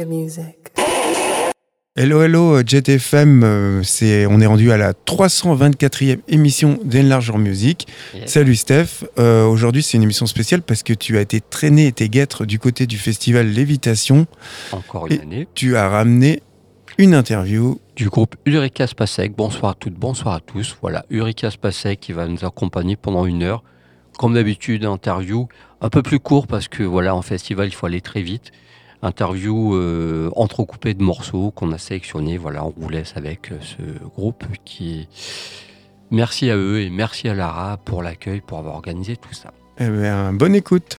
your music. Hello, hello, Jet FM. euh, c'est, on est rendu à la 324e émission d'Enlarger Music. Yes. Salut Steph. Euh, aujourd'hui, c'est une émission spéciale parce que tu as été traîné et tes guêtres du côté du festival Lévitation. Encore une Et- année. Tu as ramené une interview. Du groupe Ulrika Spasek. Bonsoir à toutes, bonsoir à tous. Voilà, Ulrika Spasek qui va nous accompagner pendant une heure. Comme d'habitude, interview un peu plus court parce que voilà, en festival, il faut aller très vite. Interview euh, entrecoupée de morceaux qu'on a sélectionnés. Voilà, on vous laisse avec euh, ce groupe qui. Merci à eux et merci à Lara pour l'accueil, pour avoir organisé tout ça. Eh bien, bonne écoute.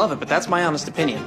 Love it, but that's my honest opinion.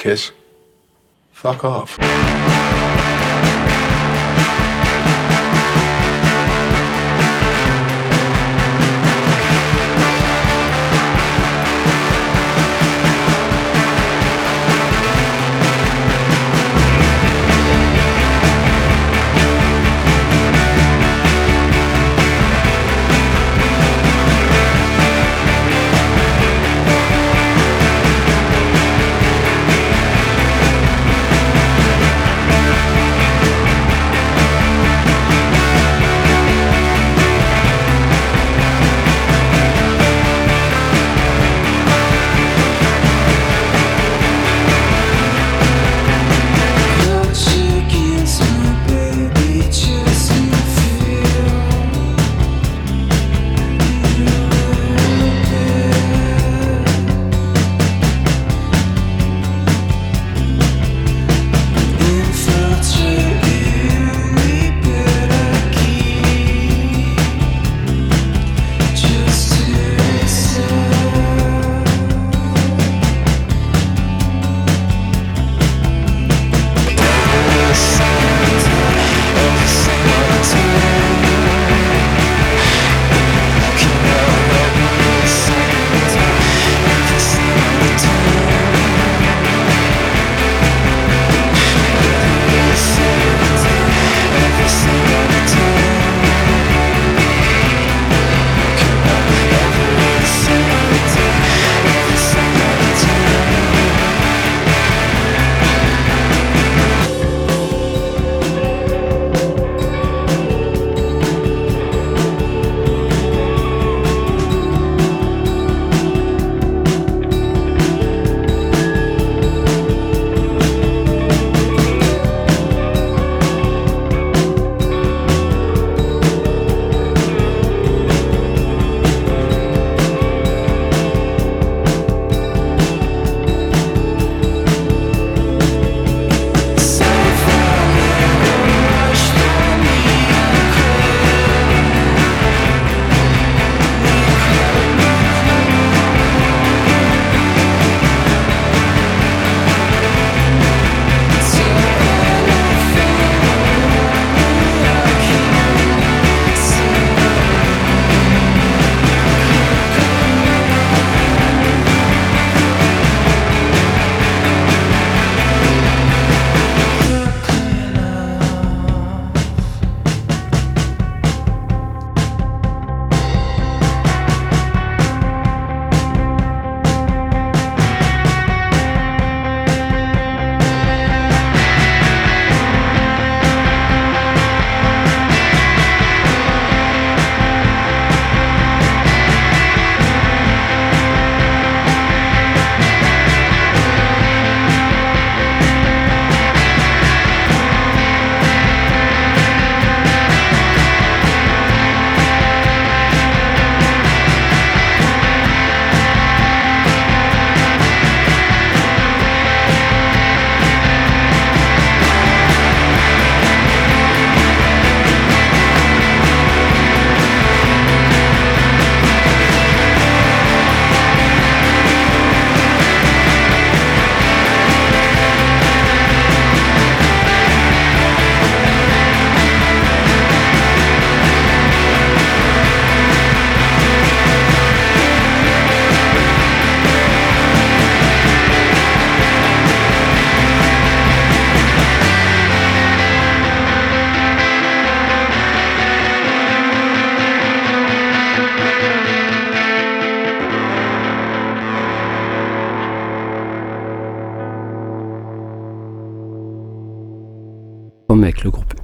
Kiss, fuck off.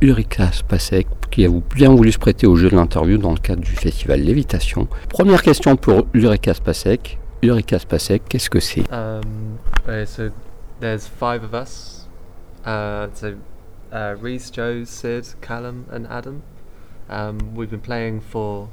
Ulrika Spasek qui a bien voulu se prêter au jeu de l'interview dans le cadre du festival Lévitation. Première question pour Ulrika Spasek. Ulrika Spasek, qu'est-ce que c'est? Um, uh, so there's five of us. Uh, so uh, Reese, Joe, Sid, Callum, and Adam. Um, we've been playing for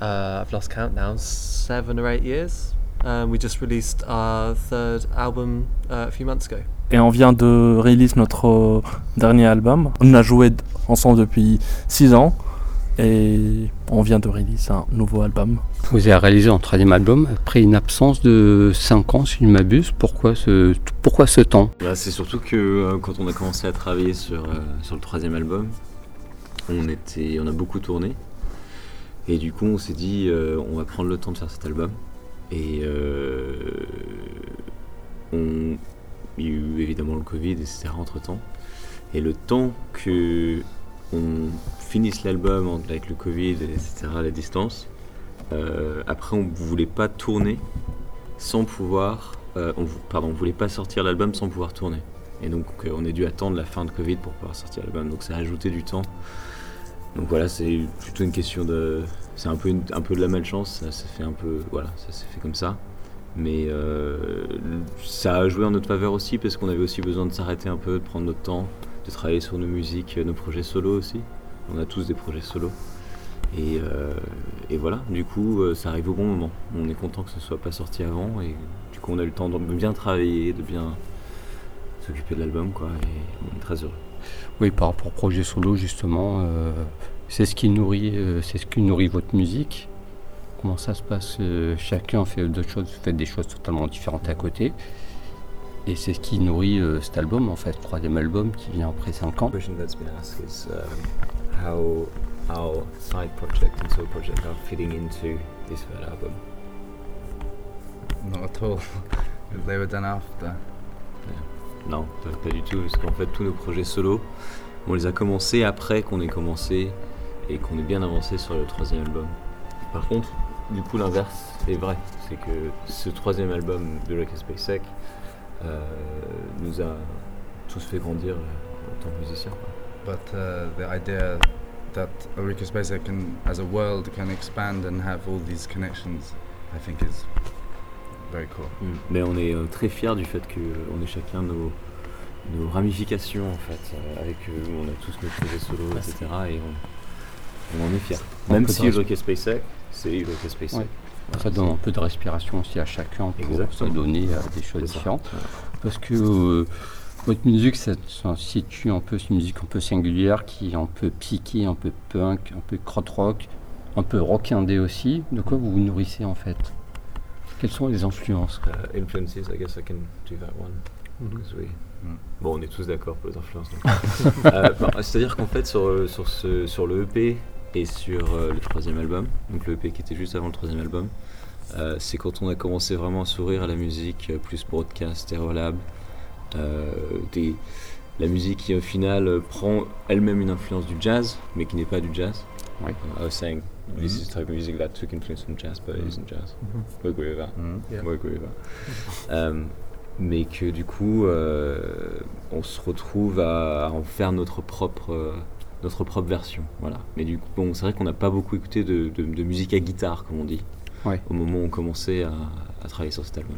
uh, I've lost count now, seven or eight years. Um, we just released our third album uh, a few months ago. Et on vient de release notre euh, dernier album. On a joué ensemble depuis 6 ans et on vient de release un nouveau album. Vous avez réalisé un troisième album après une absence de 5 ans, si je ne m'abuse. Pourquoi ce, pourquoi ce temps? Bah, c'est surtout que euh, quand on a commencé à travailler sur, euh, sur le troisième album, on, était, on a beaucoup tourné. Et du coup, on s'est dit, euh, on va prendre le temps de faire cet album. Et euh, on, il y a eu évidemment le Covid, etc. entre temps. Et le temps que on finisse l'album avec le Covid, etc., la distance, euh, après, on voulait pas tourner sans pouvoir. euh, on, pardon, on voulait pas sortir l'album sans pouvoir tourner. Et donc, euh, on a dû attendre la fin de Covid pour pouvoir sortir l'album. Donc, ça a ajouté du temps. Donc, voilà, c'est plutôt une question de. C'est un peu, un peu de la malchance. Ça s'est fait un peu. Voilà, ça s'est fait comme ça. Mais euh, ça a joué en notre faveur aussi parce qu'on avait aussi besoin de s'arrêter un peu, de prendre notre temps, de travailler sur nos musiques, nos projets solo aussi. On a tous des projets solo. Et, euh, voilà, du coup, euh, ça arrive au bon moment. On est content que ce soit pas sorti avant et du coup, on a eu le temps de bien travailler, de bien s'occuper de l'album, quoi. Et on est très heureux. Oui, par rapport au projet solo, justement, c'est ce qui nourrit, c'est ce qui nourrit votre musique. Comment ça se passe euh, Chacun fait d'autres choses, fait des choses totalement différentes à côté. Et c'est ce qui nourrit euh, cet album, en fait, troisième album qui vient après 5 ans. question that's been asked is um, how our side project and solo project are fitting into this third album? Not at all. they were done after. Non, pas, pas du tout, parce qu'en fait, tous nos projets solo, on les a commencés après qu'on ait commencé et qu'on ait bien avancé sur le troisième album. Par contre, du coup, l'inverse est vrai. C'est que ce troisième album de Rock SpaceX euh, nous a tous fait grandir euh, en tant que musiciens. But uh, the idea that Eureka Space can, as a world, can expand and have all these connections, I think is very cool. Mais on est euh, très fiers du fait qu'on ait chacun nos, nos ramifications en fait. euh, avec eux, on a tous nos projets solo, etc. Et on, on en est fiers. Même si Eureka SpaceX, c'est Eureka SpaceX. Ouais. Ça donne un peu de respiration aussi à chacun pour Exactement. se donner à des choses différentes. Parce que euh, votre musique, ça, ça situe un peu, c'est une musique un peu singulière qui est un peu psyché, un peu punk, un peu krautrock, un peu rock indé aussi. De quoi vous vous nourrissez en fait? Quelles sont les influences Uh, influences, I guess I can do that one. because we- Mm. Bon, on est tous d'accord pour les influences. Euh, bah, C'est-à-dire qu'en fait, sur, euh, sur, ce, sur le EP et sur euh, le troisième album, donc le EP qui était juste avant le troisième album, euh, c'est quand on a commencé vraiment à s'ouvrir à la musique euh, plus broadcast, euh, des, la musique qui au final prend elle-même une influence du jazz, mais qui n'est pas du jazz. Oui. Uh, I was saying, this is the type of music that took influence from jazz, but it isn't jazz. We agree with that. Yeah. We agree with that. Mais que du coup, on se retrouve à, à en faire notre propre, notre propre version. Voilà. Mais du coup, bon, c'est vrai qu'on n'a pas beaucoup écouté de, de- de musique à guitare, comme on dit, Ouais. au moment où on commençait à, à travailler sur cet album.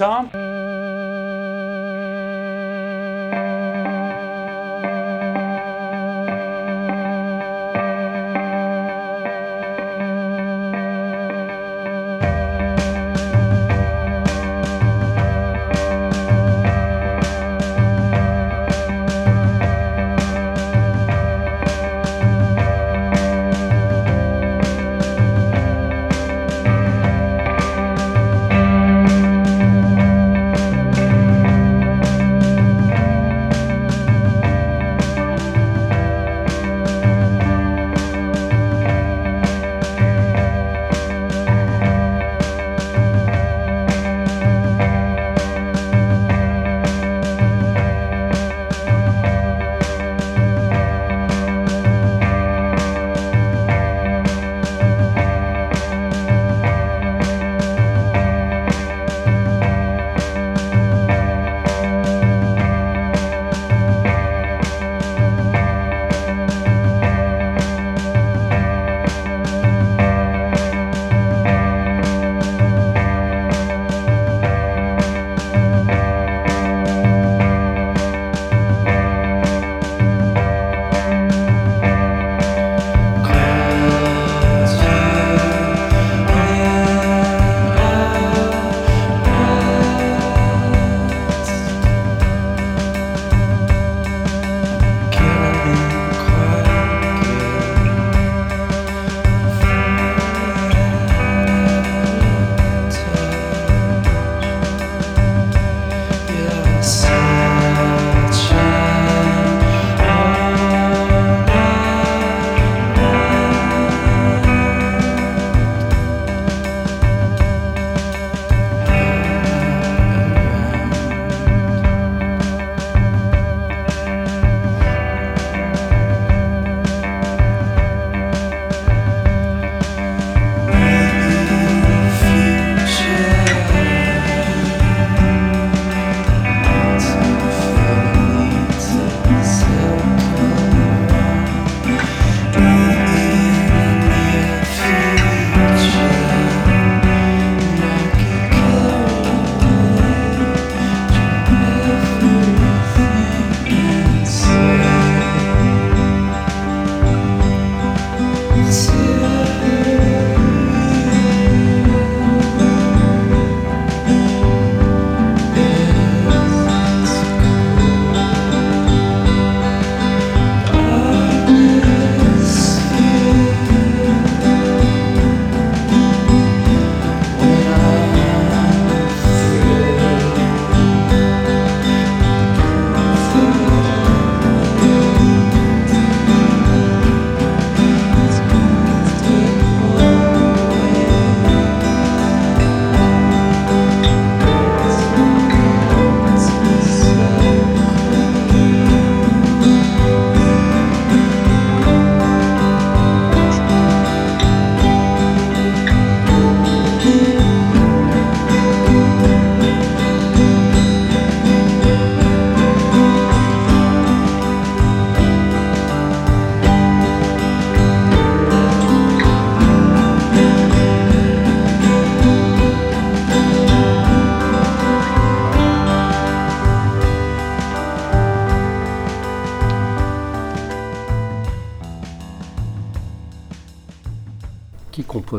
Tom.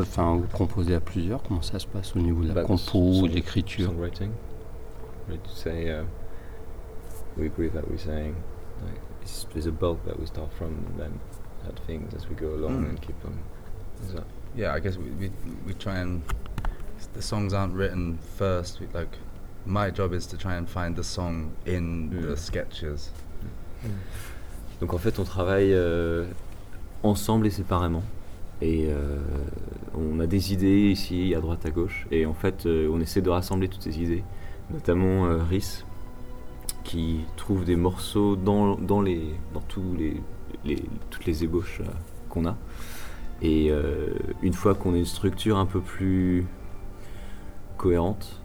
Enfin, vous composez à plusieurs. Comment ça se passe au niveau de la Bah, compo, de l'écriture? Songwriting. Say, uh, we agree that we're saying like, it's, there's a bulk that we start from and then add things as we go along Mm. and keep them. Is that Yeah, I guess we, we we try and the songs aren't written first. We, like my job is to try and find the song in the Mm. sketches. Donc en fait, on travaille euh, ensemble et séparément. Et euh, on a des idées ici, à droite, à gauche. Et en fait, euh, on essaie de rassembler toutes ces idées. Notamment euh, Rhys, qui trouve des morceaux dans, les, tous les, toutes les ébauches euh, qu'on a. Et une fois qu'on a une structure un peu plus cohérente,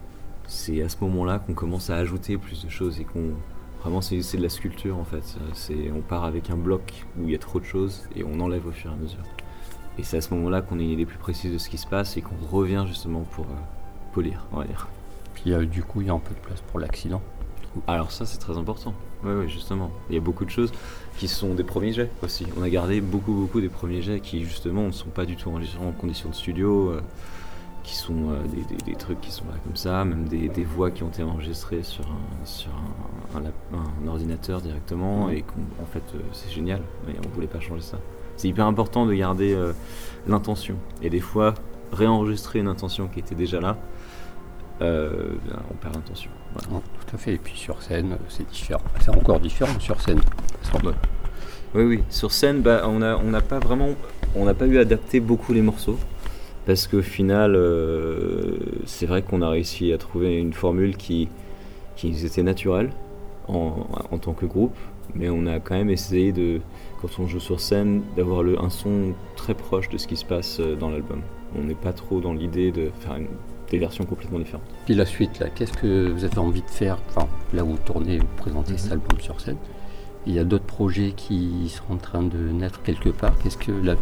c'est à ce moment-là qu'on commence à ajouter plus de choses et qu'on Vraiment, c'est de la sculpture en fait. On part avec un bloc où il y a trop de choses et on enlève au fur et à mesure. Et c'est à ce moment-là qu'on a une idée plus précise de ce qui se passe et qu'on revient justement pour euh, polir, on va dire. Puis euh, du coup, il y a un peu de place pour l'accident. Alors ça, c'est très important. Oui, oui, justement. Il y a beaucoup de choses qui sont des premiers jets aussi. On a gardé beaucoup, beaucoup des premiers jets qui justement ne sont pas du tout enregistrés en conditions de studio, euh, qui sont euh, des, des- des trucs qui sont là comme ça, même des, des voix qui ont été enregistrées sur un, sur un, un lap- un ordinateur directement et qu'en fait c'est génial. Mais on voulait pas changer ça. C'est hyper important de garder euh, l'intention et des fois réenregistrer une intention qui était déjà là. euh, ben, on perd l'intention. Voilà. Non, tout à fait. Et puis sur scène, euh, c'est différent. C'est encore différent sur scène. Oui, oui. Sur scène, bah, on n'a on pas vraiment, on n'a pas eu à adapter beaucoup les morceaux. Parce qu'au final, euh, c'est vrai qu'on a réussi à trouver une formule qui, était naturelle en, en tant que groupe. Mais on a quand même essayé de, quand on joue sur scène, d'avoir le- un son très proche de ce qui se passe euh, dans l'album. On n'est pas trop dans l'idée de faire une- des versions complètement différentes. Puis la suite, là, qu'est-ce que vous avez envie de faire Enfin, là, vous tournez, vous présentez Mhm. cet album sur scène? Il y a d'autres projets qui sont en train de naître quelque part. Qu'est-ce que la,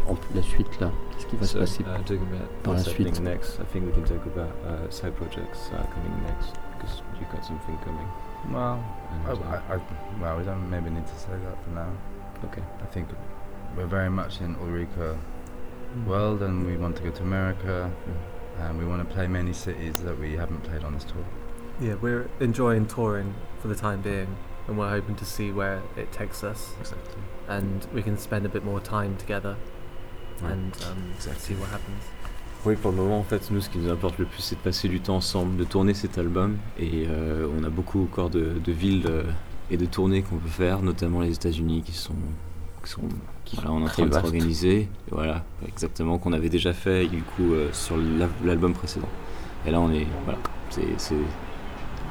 suite, là Qu'est-ce qui va se passer uh, talking about par la suite? next, I think we can talk about uh, side projects uh, coming next because you got something coming. Well, And, I, uh, I, I, well, we don't maybe need to say that for now. Okay. I think we're very much in Ulrika world, and we want to go to America, and we want to play many cities that we haven't played on this tour. Yeah, we're enjoying touring for the time being, and we're hoping to see where it takes us, Exactly. and we can spend a bit more time together, Ouais. and um, Exactly. see what happens. Oui, pour le moment, en fait, nous, ce qui nous importe le plus, c'est de passer du temps ensemble, de tourner cet album. Et euh, on a beaucoup encore de, de villes euh, et de tournées qu'on peut faire, notamment les États-Unis, qui sont, qui sont voilà, on est en train de s'organiser. Voilà, exactement, qu'on avait déjà fait du coup euh, sur l'al- l'album précédent. Et là, on est, voilà, c'est, c'est-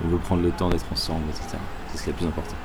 on veut prendre le temps d'être ensemble, etc. C'est ce qui est le plus important.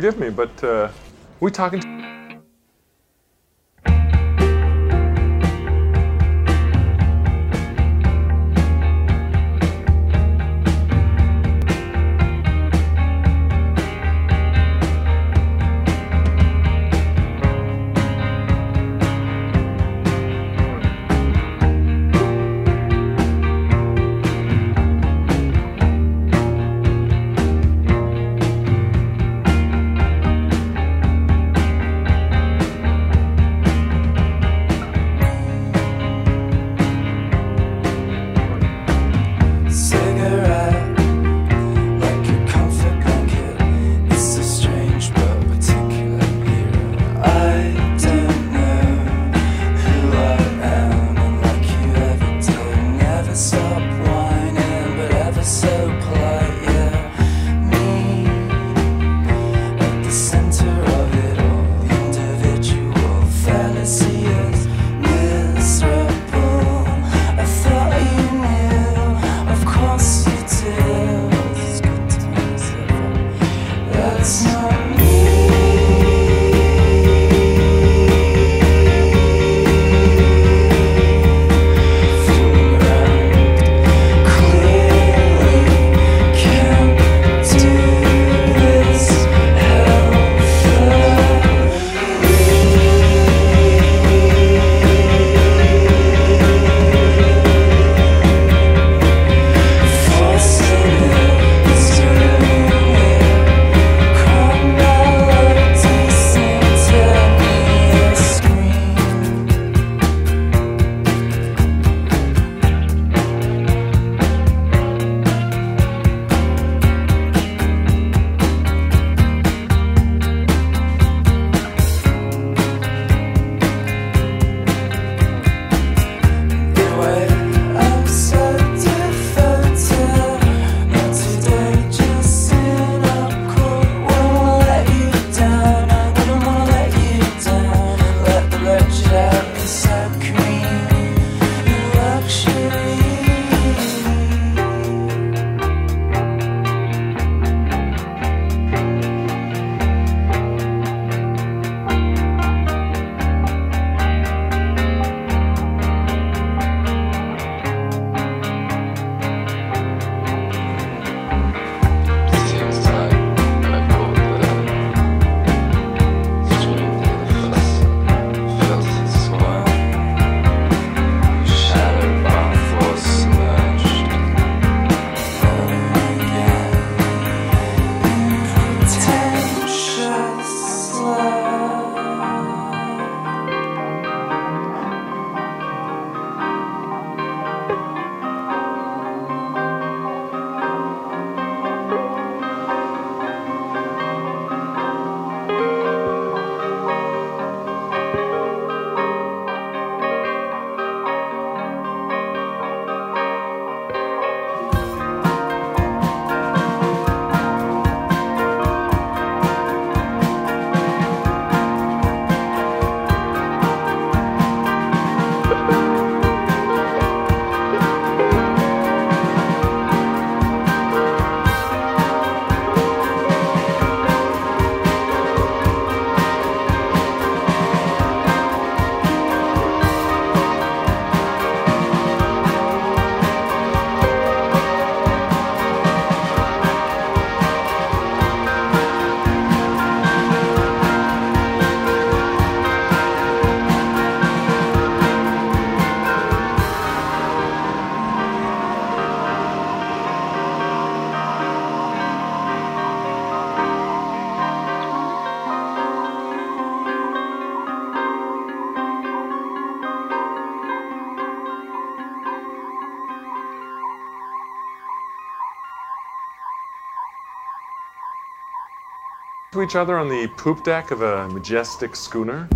forgive me, but uh, we talking to each other on the poop deck of a majestic schooner.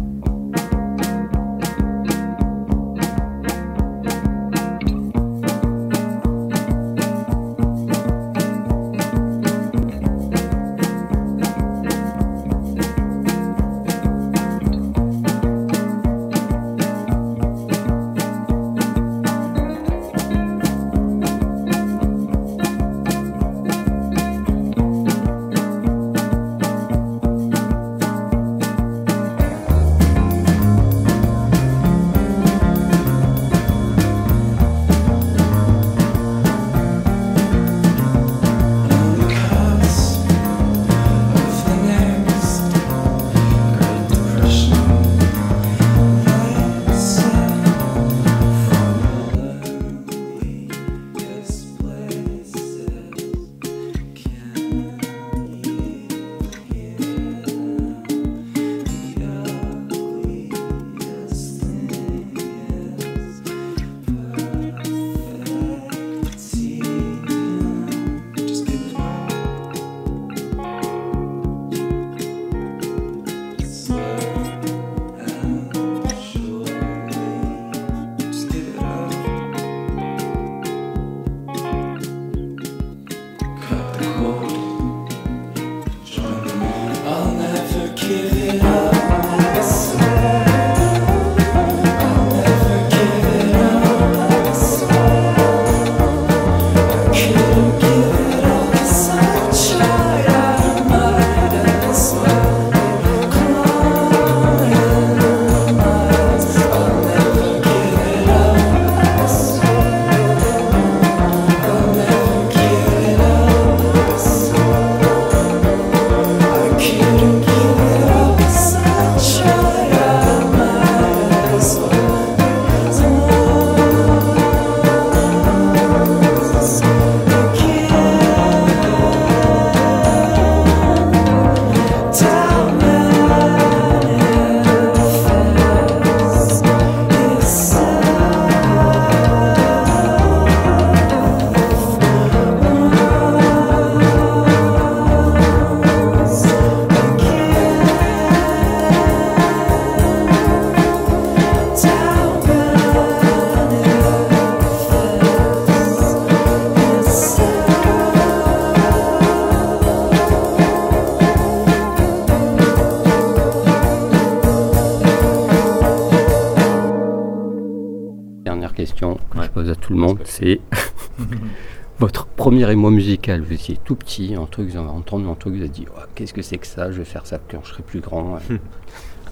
Premier émoi musical. Vous étiez tout petit, un truc, vous avez entendu un truc, vous avez dit Oh, qu'est-ce que c'est que ça Je vais faire ça quand je serai plus grand.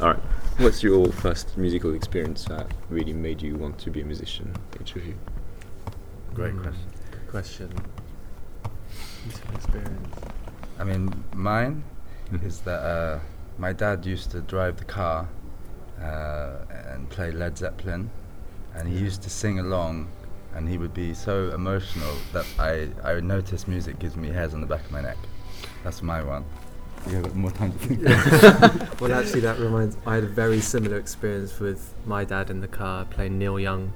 Alright. What's your first musical experience that really made you want to be a musician, each of you? Great Mm. question. Good question. Musical experience. I mean, mine Mhm. is that uh, my dad used to drive the car uh, and play Led Zeppelin, and he used to sing along, and he would be so emotional that I, I notice music gives me hairs on the back of my neck. That's my one. You have more time to think. well, actually, that reminds. I had a very similar experience with my dad in the car playing Neil Young,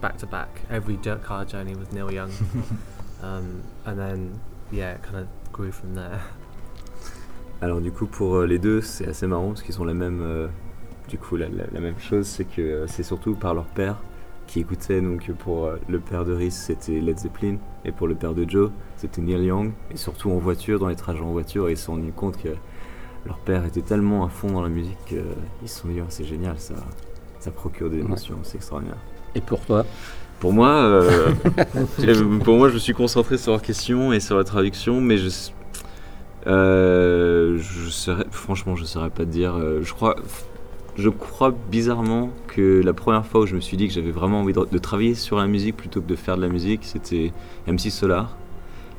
back to back. Every jo- car journey was Neil Young, um, and then yeah, it kind of grew from there. Alors du coup pour euh, les deux c'est assez marrant parce qu'ils ont la même euh, du coup la, la- la même chose c'est que euh, c'est surtout par leur père qui écoutait donc pour euh, le père de Rhys c'était Led Zeppelin et pour le père de Joe c'était Neil Young et surtout en voiture dans les trajets en voiture ils se sont rendus compte que leur père était tellement à fond dans la musique qu'ils se sont dit Oh, c'est génial ça ça procure des émotions c'est extraordinaire. Et pour toi? Pour moi, euh, euh, pour moi, je me suis concentré sur leur question et sur la traduction, mais je, euh, je saurais, franchement, je saurais pas te dire. Euh, Je crois, je crois bizarrement que la première fois où je me suis dit que j'avais vraiment envie de, de travailler sur la musique plutôt que de faire de la musique, c'était MC Solar,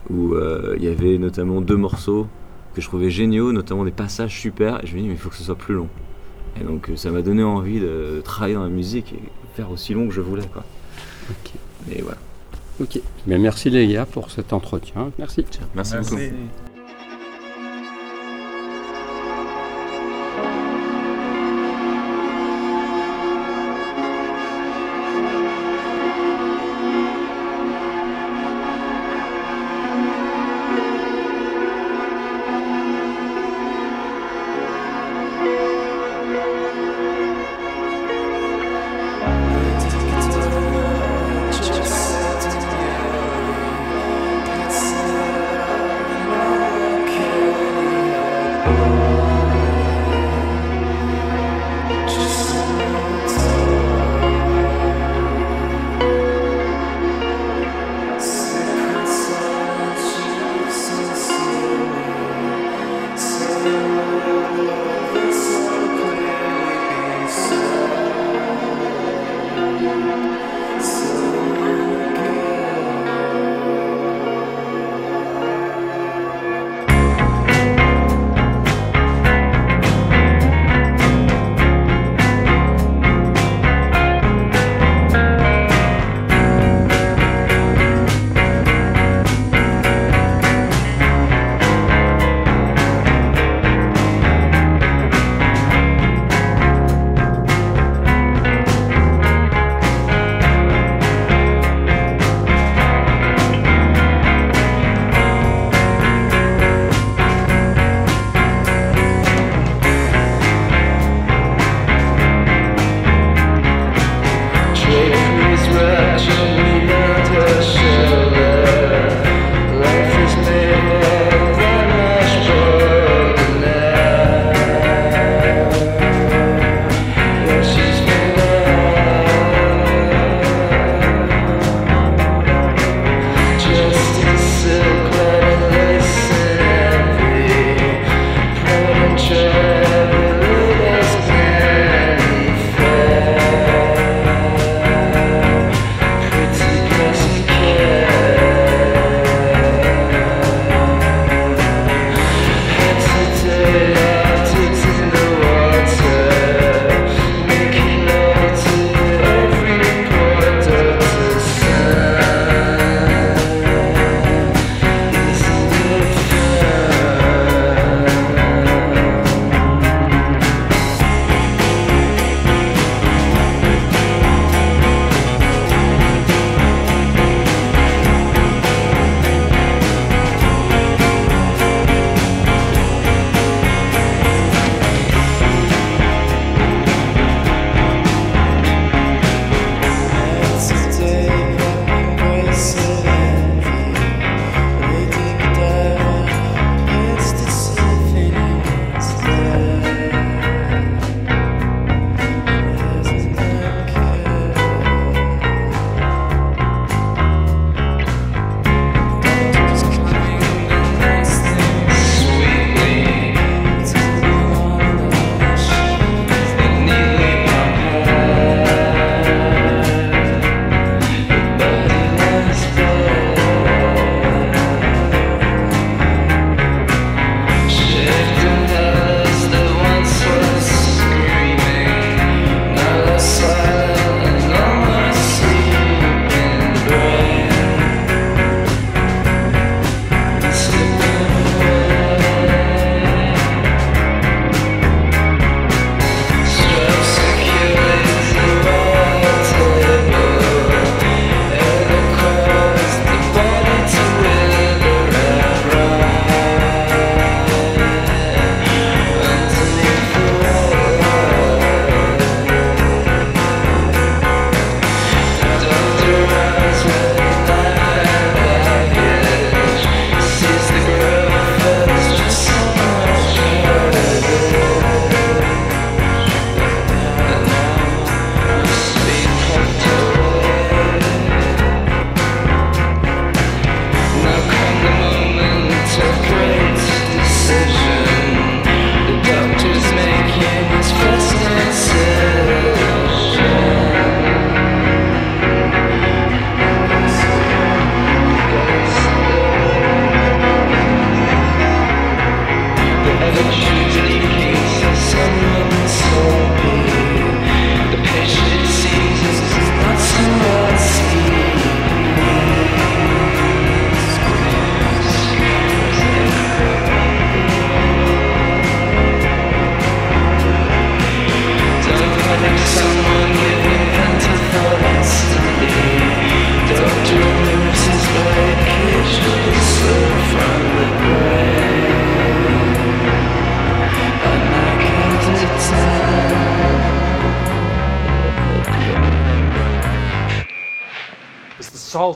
où euh, il y avait notamment deux morceaux que je trouvais géniaux, notamment des passages super. Et je me dis, mais il faut que ce soit plus long. Et donc, euh, ça m'a donné envie de, travailler dans la musique et faire aussi long que je voulais, quoi. Ok. Et voilà. Ok. Bien, merci les gars pour cet entretien. Merci. Merci, beaucoup. Just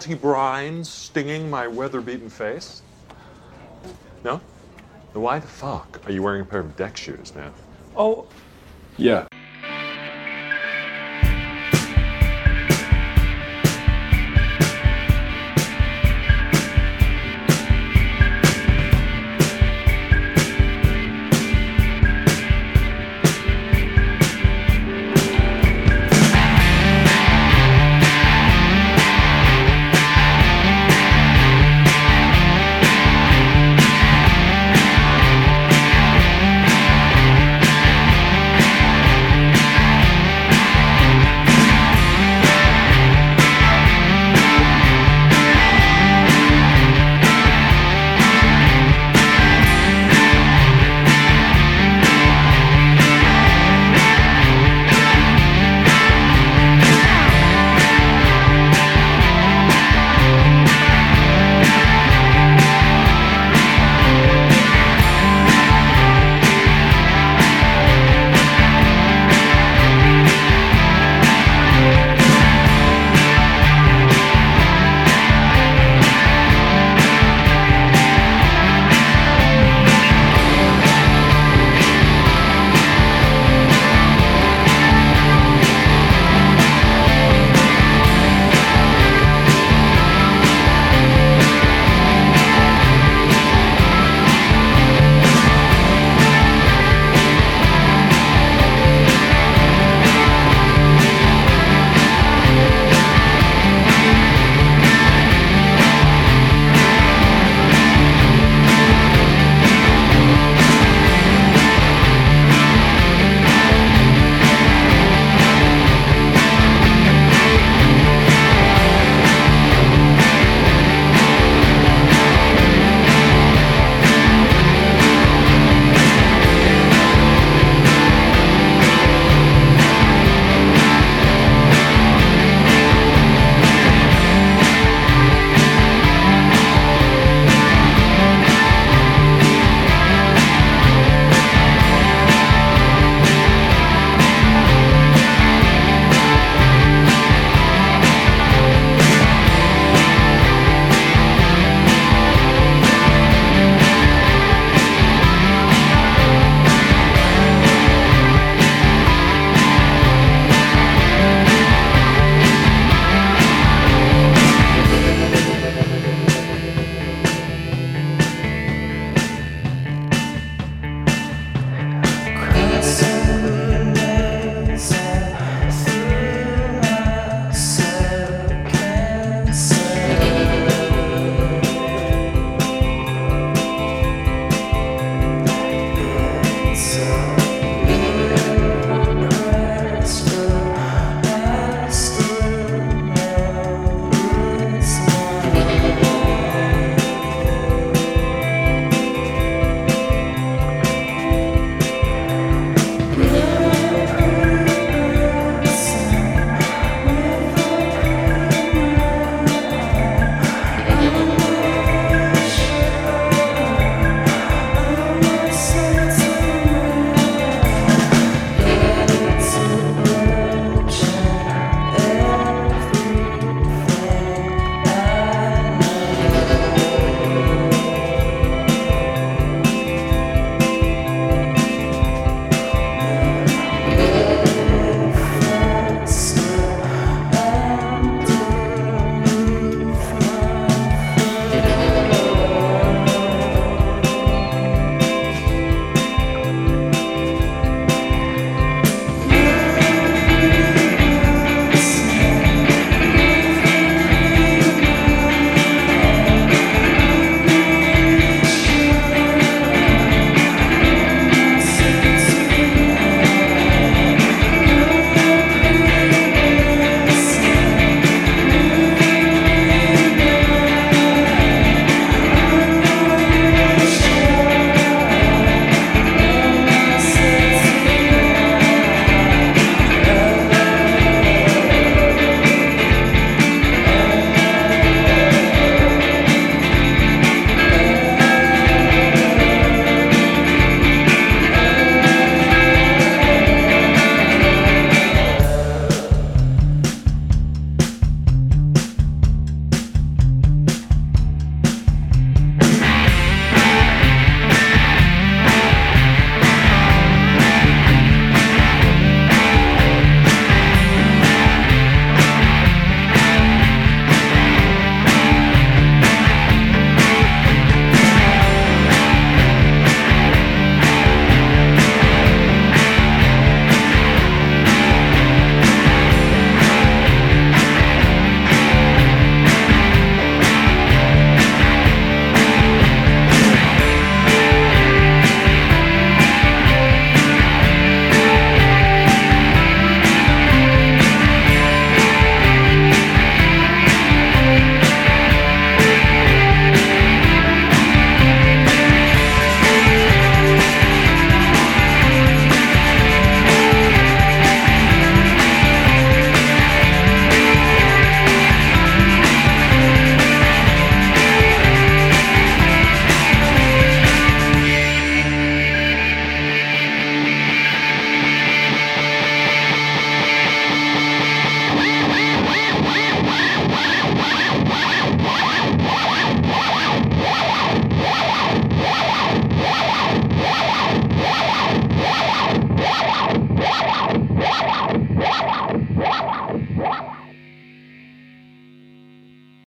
salty brine stinging my weather beaten face? No? Then why the fuck are you wearing a pair of deck shoes, man? Oh, yeah.